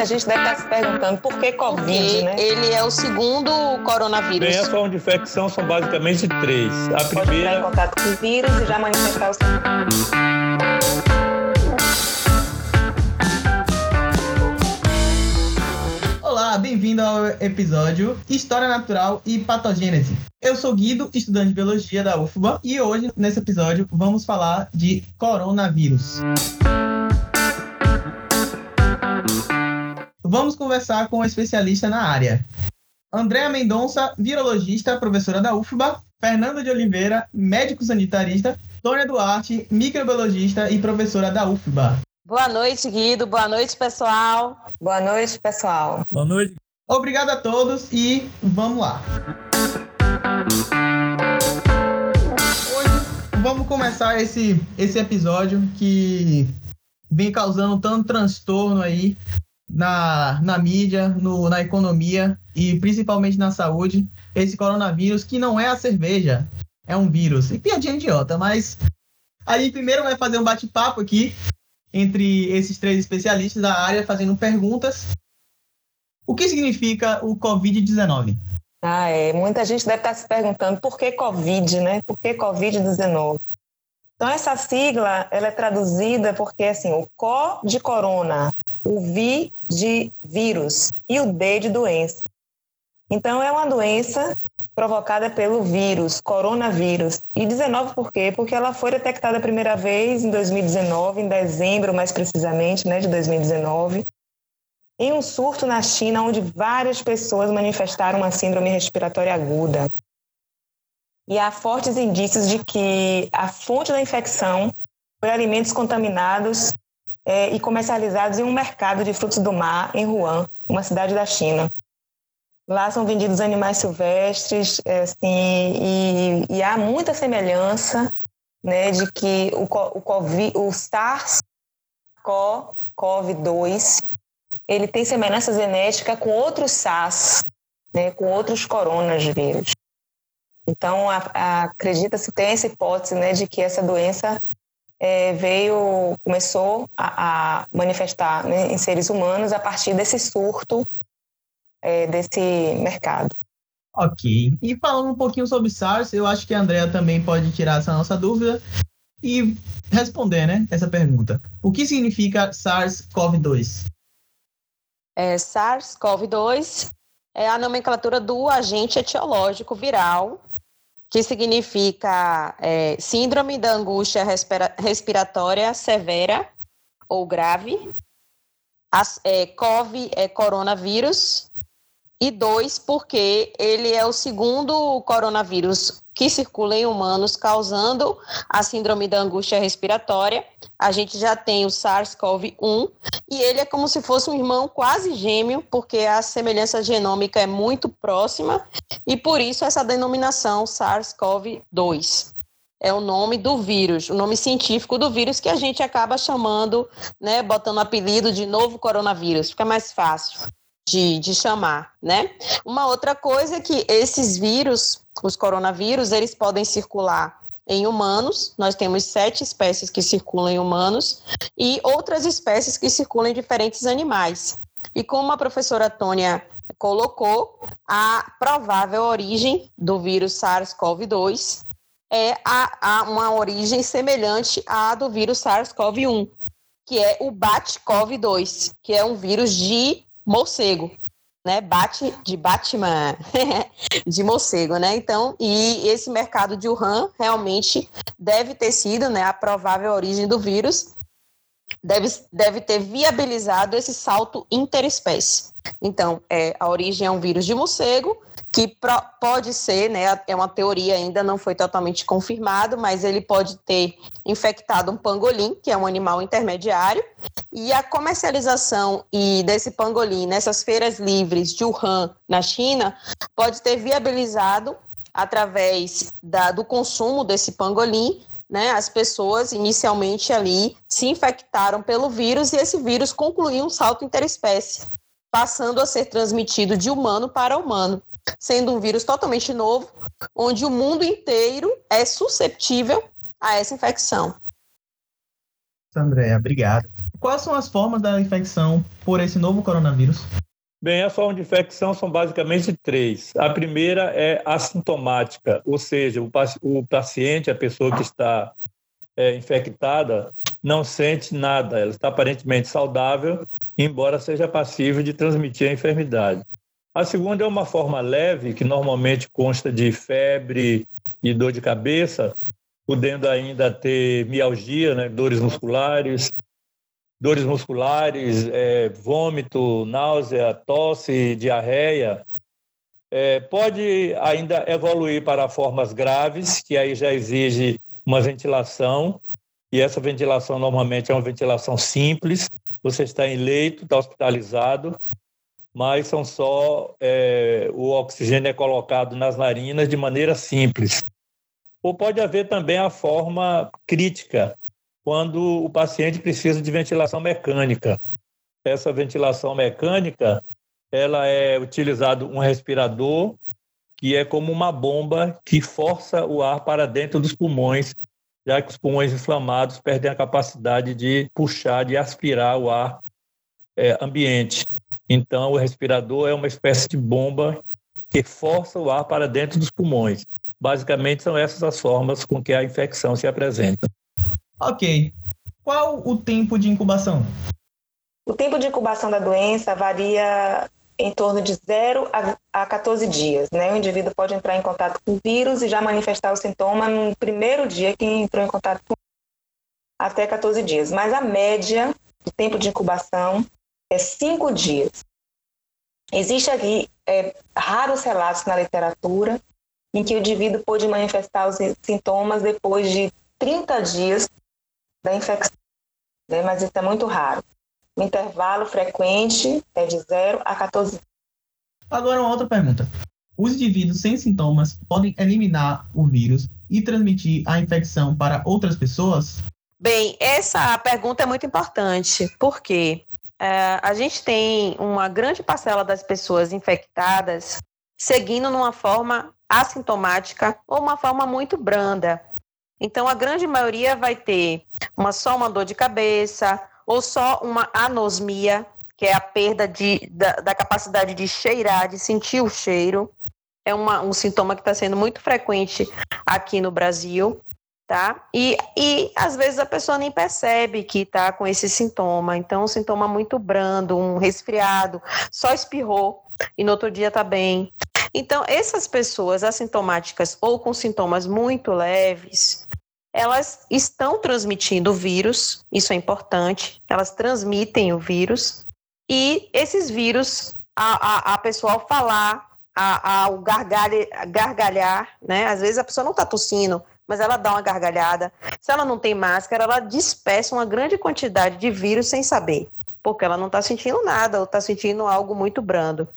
muita gente deve estar se perguntando por que Covid, Porque né? ele é o segundo coronavírus. Bem, a forma de infecção são basicamente três. A Pode entrar em primeira, contato com o vírus e já manifestar os Olá, bem-vindo ao episódio História Natural e Patogênese. Eu sou Guido, estudante de Biologia da UFBA, e hoje, nesse episódio, vamos falar de coronavírus. Vamos conversar com um especialista na área. Andréa Mendonça, virologista, professora da UFBA, Fernando de Oliveira, médico sanitarista, Tônia Duarte, microbiologista e professora da UFBA. Boa noite, Guido. Boa noite, pessoal. Boa noite, pessoal. boa noite. Obrigado a todos e vamos lá. Hoje vamos começar esse, esse episódio que vem causando tanto transtorno aí na, na mídia, no, na economia e principalmente na saúde. Esse coronavírus que não é a cerveja, é um vírus. E piadinha idiota, mas a gente primeiro vai fazer um bate-papo aqui entre esses três especialistas da área fazendo perguntas o que significa o Covid-19? Ah, é. Muita gente deve estar se perguntando por que Covid, né? Por que Covid-19? Então, essa sigla, ela é traduzida porque, assim, o CO de corona, o VI de vírus e o D de doença. Então, é uma doença provocada pelo vírus, coronavírus. E 19 por quê? Porque ela foi detectada a primeira vez em 2019, em dezembro mais precisamente, né, de 2019, em um surto na China, onde várias pessoas manifestaram uma síndrome respiratória aguda. E há fortes indícios de que a fonte da infecção foi alimentos contaminados é, e comercializados em um mercado de frutos do mar em Wuhan, uma cidade da China. Lá são vendidos animais silvestres, é, assim, e, e, há muita semelhança né, de que o, o, COVID, o SARS-CoV-2 ele tem semelhança genética com outros SARS, né, com outros coronavírus. Então, acredita-se, tem essa hipótese né, de que essa doença é, veio, começou a, a manifestar né, em seres humanos a partir desse surto é, desse mercado. Ok. E falando um pouquinho sobre SARS, eu acho que a Andrea também pode tirar essa nossa dúvida e responder né, essa pergunta. O que significa SARS-CoV-2? É, SARS-CoV-2 é a nomenclatura do agente etiológico viral, que significa é, Síndrome da Angústia respira Respiratória Severa ou Grave. As, é, CoV é coronavírus. E dois, porque ele é o segundo coronavírus que circula em humanos, causando a síndrome da angústia respiratória. A gente já tem o SARS-CoV-1 e ele é como se fosse um irmão quase gêmeo, porque a semelhança genômica é muito próxima e por isso essa denominação SARS-CoV-2 é o nome do vírus, o nome científico do vírus que a gente acaba chamando, né, botando apelido de novo coronavírus, fica mais fácil de, de chamar, né? Uma outra coisa é que esses vírus, os coronavírus, eles podem circular em humanos, nós temos sete espécies que circulam em humanos e outras espécies que circulam em diferentes animais. E como a professora Tônia colocou, a provável origem do vírus SARS-CoV-2 é a, a uma origem semelhante à do vírus SARS-CoV-1, que é o BAT-CoV-2, que é um vírus de morcego, né? Bate de Batman, de morcego, né? Então, e esse mercado de Wuhan realmente deve ter sido, né, a provável origem do vírus, deve, deve ter viabilizado esse salto interespécie. Então, é, a origem é um vírus de morcego, que pro, pode ser, né, é uma teoria ainda não foi totalmente confirmado, mas ele pode ter infectado um pangolim, que é um animal intermediário, e a comercialização e desse pangolim nessas feiras livres de Wuhan, na China, pode ter viabilizado através da, do consumo desse pangolim né, as pessoas inicialmente ali se infectaram pelo vírus e esse vírus concluiu um salto interespécie, passando a ser transmitido de humano para humano, sendo um vírus totalmente novo, onde o mundo inteiro é susceptível a essa infecção. Andréa, obrigado. quais são as formas da infecção por esse novo coronavírus? Bem, as formas de infecção são basicamente três. A primeira é assintomática, ou seja, o, paciente, a pessoa que está é, infectada, não sente nada, ela está aparentemente saudável, embora seja passível de transmitir a enfermidade. A segunda é uma forma leve, que normalmente consta de febre e dor de cabeça, podendo ainda ter mialgia, né, dores musculares, dores musculares, é, vômito, náusea, tosse, diarreia. É, pode ainda evoluir para formas graves, que aí já exige uma ventilação, e essa ventilação normalmente é uma ventilação simples. Você está em leito, está hospitalizado, mas são só é, o oxigênio é colocado nas narinas de maneira simples. Ou pode haver também a forma crítica, quando o paciente precisa de ventilação mecânica. Essa ventilação mecânica, ela é utilizado um respirador que é como uma bomba que força o ar para dentro dos pulmões, já que os pulmões inflamados perdem a capacidade de puxar, de aspirar o ar é, ambiente. Então, o respirador é uma espécie de bomba que força o ar para dentro dos pulmões. Basicamente, são essas as formas com que a infecção se apresenta. Ok. Qual o tempo de incubação? O tempo de incubação da doença varia em torno de 0 a 14 dias. Né? O indivíduo pode entrar em contato com o vírus e já manifestar o sintoma no primeiro dia que entrou em contato com até 14 dias. Mas a média do tempo de incubação é 5 dias. Existem aqui é, raros relatos na literatura em que o indivíduo pode manifestar os sintomas depois de 30 dias da infecção, né? mas isso é muito raro. O intervalo frequente é de 0 a 14 Agora, uma outra pergunta. Os indivíduos sem sintomas podem eliminar o vírus e transmitir a infecção para outras pessoas? Bem, essa pergunta é muito importante, porque é, a gente tem uma grande parcela das pessoas infectadas seguindo numa forma assintomática ou uma forma muito branda. Então, a grande maioria vai ter uma, só uma dor de cabeça ou só uma anosmia, que é a perda de, da, da capacidade de cheirar, de sentir o cheiro. É uma, um sintoma que está sendo muito frequente aqui no Brasil, tá? E, e às vezes a pessoa nem percebe que está com esse sintoma. Então, um sintoma muito brando, um resfriado, só espirrou e no outro dia está bem. Então, essas pessoas assintomáticas ou com sintomas muito leves, elas estão transmitindo o vírus, isso é importante, elas transmitem o vírus, e esses vírus, a, a, a pessoa ao falar, ao gargalha, gargalhar, né? Às vezes a pessoa não está tossindo, mas ela dá uma gargalhada. Se ela não tem máscara, ela dispersa uma grande quantidade de vírus sem saber, porque ela não está sentindo nada ou está sentindo algo muito brando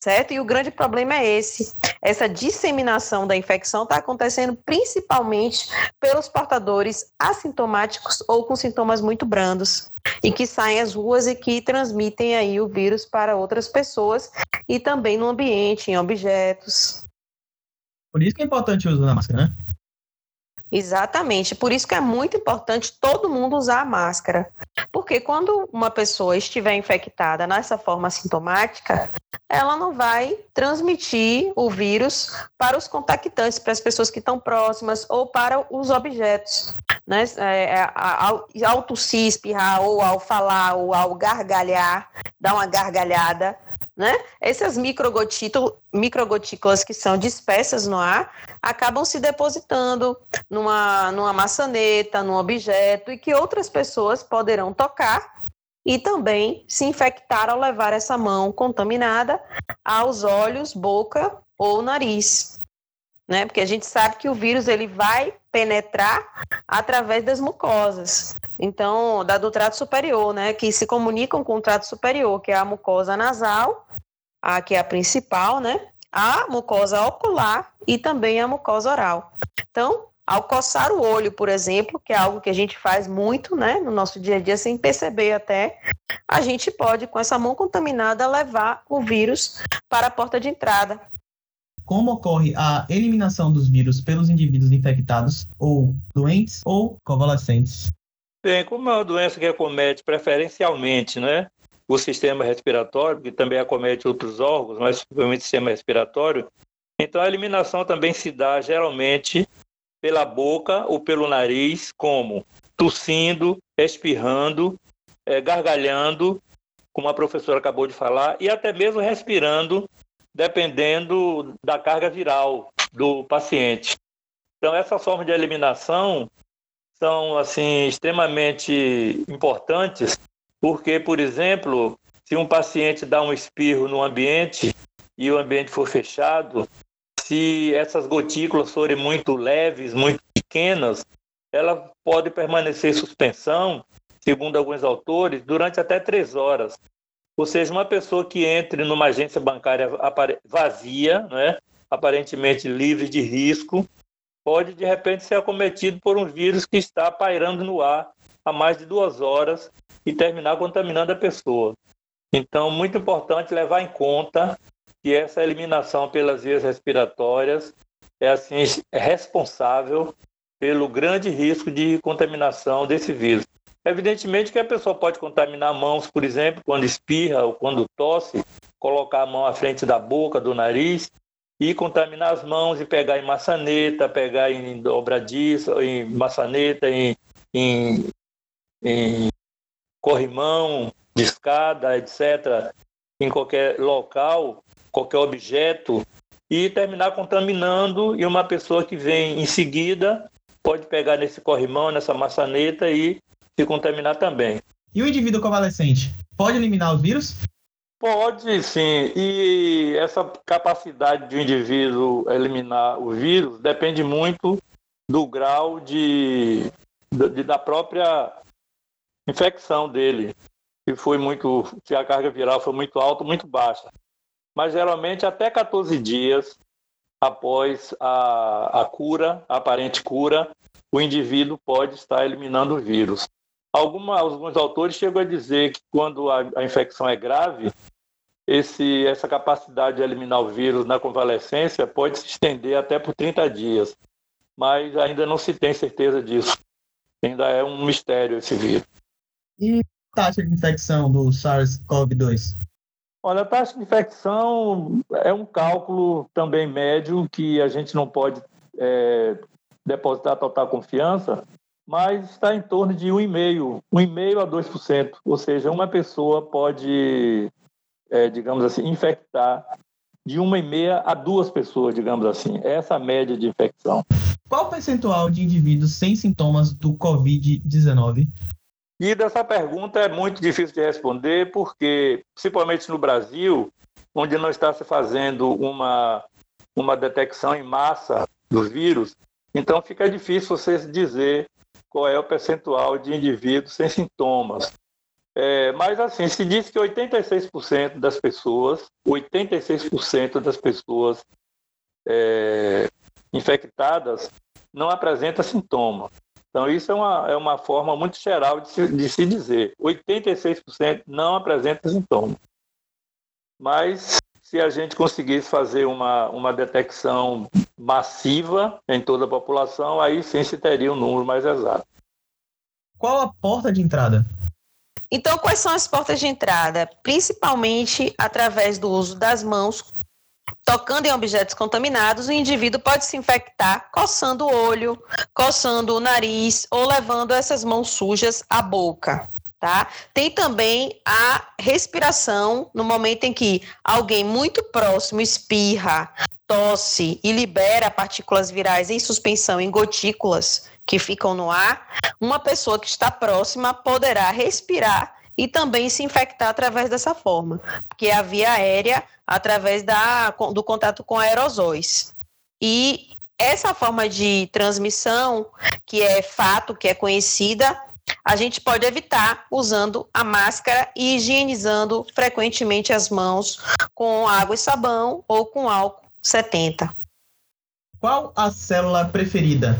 certo? E o grande problema é esse. Essa disseminação da infecção está acontecendo principalmente pelos portadores assintomáticos ou com sintomas muito brandos e que saem às ruas e que transmitem aí o vírus para outras pessoas e também no ambiente, em objetos. Por isso que é importante o uso da máscara, né? Exatamente, por isso que é muito importante todo mundo usar a máscara. Porque quando uma pessoa estiver infectada nessa forma sintomática, ela não vai transmitir o vírus para os contactantes, para as pessoas que estão próximas ou para os objetos. Né? É, é ao, ao tossir, espirrar, ou ao falar, ou ao gargalhar, dar uma gargalhada, né? Essas microgotículas que são dispersas no ar acabam se depositando numa, numa maçaneta, num objeto e que outras pessoas poderão tocar e também se infectar ao levar essa mão contaminada aos olhos, boca ou nariz. Né? Porque a gente sabe que o vírus ele vai penetrar através das mucosas. Então, da do trato superior, né, que se comunicam com o trato superior, que é a mucosa nasal a que é a principal, né? A mucosa ocular e também a mucosa oral. Então, ao coçar o olho, por exemplo, que é algo que a gente faz muito, né, no nosso dia a dia sem perceber até, a gente pode com essa mão contaminada levar o vírus para a porta de entrada. Como ocorre a eliminação dos vírus pelos indivíduos infectados ou doentes ou convalescentes? Bem, como é uma doença que acomete preferencialmente, né, o sistema respiratório, que também acomete outros órgãos, mas principalmente o sistema respiratório, então a eliminação também se dá geralmente pela boca ou pelo nariz, como tossindo, espirrando, é, gargalhando, como a professora acabou de falar, e até mesmo respirando, dependendo da carga viral do paciente. Então, essa forma de eliminação são assim extremamente importantes, porque, por exemplo, se um paciente dá um espirro no ambiente e o ambiente for fechado, se essas gotículas forem muito leves, muito pequenas, ela pode permanecer em suspensão, segundo alguns autores, durante até três horas. Ou seja, uma pessoa que entre numa agência bancária vazia, né, aparentemente livre de risco, pode de repente ser acometido por um vírus que está pairando no ar há mais de duas horas e terminar contaminando a pessoa. Então, muito importante levar em conta que essa eliminação pelas vias respiratórias é assim é responsável pelo grande risco de contaminação desse vírus. Evidentemente que a pessoa pode contaminar mãos, por exemplo, quando espirra ou quando tosse, colocar a mão à frente da boca, do nariz e contaminar as mãos e pegar em maçaneta, pegar em dobradiça, em maçaneta, em, em, em corrimão, de escada, etc., em qualquer local, qualquer objeto, e terminar contaminando, e uma pessoa que vem em seguida pode pegar nesse corrimão, nessa maçaneta e se contaminar também. E o indivíduo convalescente pode eliminar os vírus? Pode sim, e essa capacidade de um indivíduo eliminar o vírus depende muito do grau de, de da própria infecção dele. Se foi muito, se a carga viral foi muito alta, muito baixa. Mas geralmente até 14 dias após a, a cura, a aparente cura, o indivíduo pode estar eliminando o vírus. Alguma, alguns autores chegam a dizer que quando a, a infecção é grave, esse, essa capacidade de eliminar o vírus na convalescência pode se estender até por 30 dias, mas ainda não se tem certeza disso. Ainda é um mistério esse vírus. E taxa de infecção do SARS-CoV-2? Olha, a taxa de infecção é um cálculo também médio que a gente não pode é, depositar total confiança, mas está em torno de 1,5%, 1,5% a 2%. Ou seja, uma pessoa pode é, digamos assim, infectar de uma e meia a duas pessoas, digamos assim. É essa a média de infecção. Qual o percentual de indivíduos sem sintomas do Covid-19? E dessa pergunta é muito difícil de responder, porque, principalmente no Brasil, onde não está se fazendo uma, uma detecção em massa do vírus, então fica difícil você dizer qual é o percentual de indivíduos sem sintomas. É, mas assim, se diz que 86% das pessoas, 86% das pessoas é, infectadas não apresenta sintoma. Então, isso é uma, é uma forma muito geral de se, de se dizer. 86% não apresenta sintoma. Mas, se a gente conseguisse fazer uma, uma detecção massiva em toda a população, aí sim se teria um número mais exato. Qual a porta de entrada? Então, quais são as portas de entrada? Principalmente através do uso das mãos, tocando em objetos contaminados, o indivíduo pode se infectar coçando o olho, coçando o nariz ou levando essas mãos sujas à boca. Tá? Tem também a respiração no momento em que alguém muito próximo espirra, tosse e libera partículas virais em suspensão em gotículas que ficam no ar, uma pessoa que está próxima poderá respirar e também se infectar através dessa forma, que é a via aérea através da, do contato com aerosóis. E essa forma de transmissão, que é fato, que é conhecida, a gente pode evitar usando a máscara e higienizando frequentemente as mãos com água e sabão ou com álcool 70. Qual a célula preferida?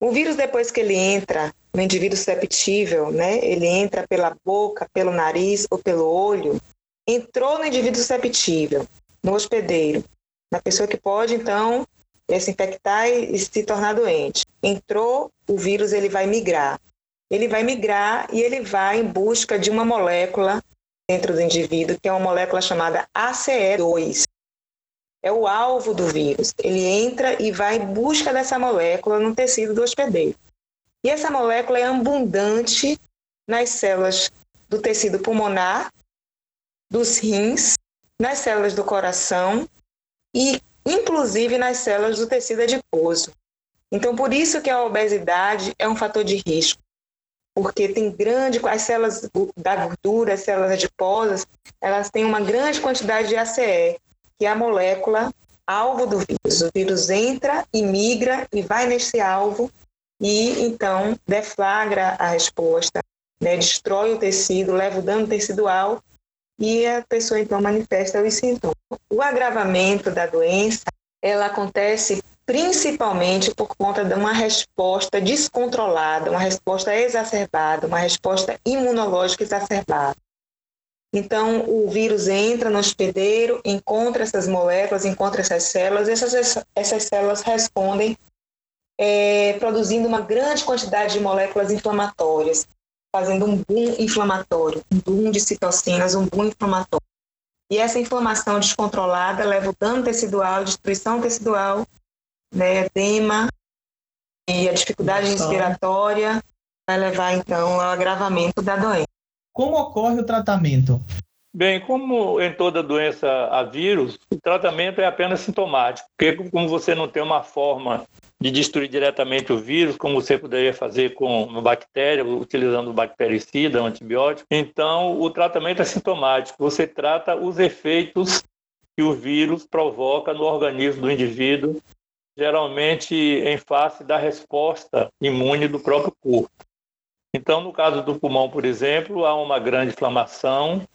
O vírus, depois que ele entra no indivíduo susceptível, né, ele entra pela boca, pelo nariz ou pelo olho, entrou no indivíduo susceptível, no hospedeiro, na pessoa que pode, então, se infectar e se tornar doente. Entrou, o vírus ele vai migrar. ele vai migrar e ele vai em busca de uma molécula dentro do indivíduo, que é uma molécula chamada ACE2. É o alvo do vírus. Ele entra e vai em busca dessa molécula no tecido do hospedeiro. E essa molécula é abundante nas células do tecido pulmonar, dos rins, nas células do coração e, inclusive, nas células do tecido adiposo. Então, por isso que a obesidade é um fator de risco, porque tem grande, as células da gordura, as células adiposas, elas têm uma grande quantidade de ACE, que é a molécula alvo do vírus. O vírus entra e migra e vai nesse alvo e então deflagra a resposta, né, destrói o tecido, leva o dano tecidual e a pessoa então manifesta os sintomas. O agravamento da doença, ela acontece principalmente por conta de uma resposta descontrolada, uma resposta exacerbada, uma resposta imunológica exacerbada. Então, o vírus entra no hospedeiro, encontra essas moléculas, encontra essas células, essas, essas células respondem é, produzindo uma grande quantidade de moléculas inflamatórias, fazendo um boom inflamatório, um boom de citocinas, um boom inflamatório. E essa inflamação descontrolada leva o dano tecidual, destruição tecidual, né, edema e a dificuldade Nossa. respiratória vai levar então ao agravamento da doença. Como ocorre o tratamento? Bem, como em toda doença a vírus, o tratamento é apenas sintomático, porque como você não tem uma forma de destruir diretamente o vírus, como você poderia fazer com uma bactéria, utilizando bactericida, um antibiótico. Então, o tratamento é sintomático. Você trata os efeitos que o vírus provoca no organismo do indivíduo, geralmente em face da resposta imune do próprio corpo. Então, no caso do pulmão, por exemplo, há uma grande inflamação,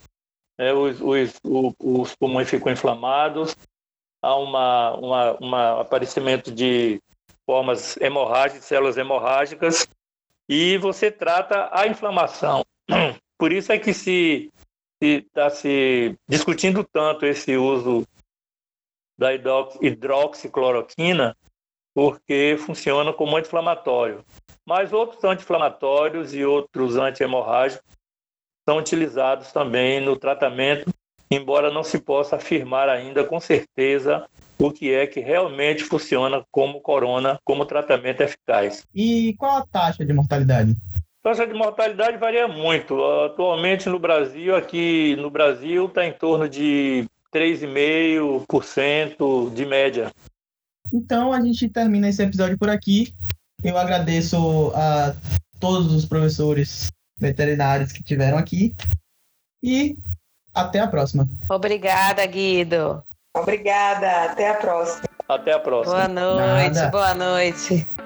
né, os, os, os, pulmões ficam inflamados, há uma, uma, uma aparecimento de formas hemorrágicas, células hemorrágicas, e você trata a inflamação. Por isso é que se está se discutindo tanto esse uso da hidroxicloroquina, porque funciona como anti-inflamatório. Mas outros anti-inflamatórios e outros anti-hemorrágicos são utilizados também no tratamento, embora não se possa afirmar ainda com certeza o que é que realmente funciona como corona, como tratamento eficaz. E qual a taxa de mortalidade? A taxa de mortalidade varia muito. Atualmente no Brasil, aqui no Brasil, está em torno de 3,5% de média. Então a gente termina esse episódio por aqui. Eu agradeço a todos os professores veterinários que tiveram aqui e até a próxima. Obrigada, Guido. Obrigada, até a próxima. Até a próxima. Boa noite, Nada. boa noite.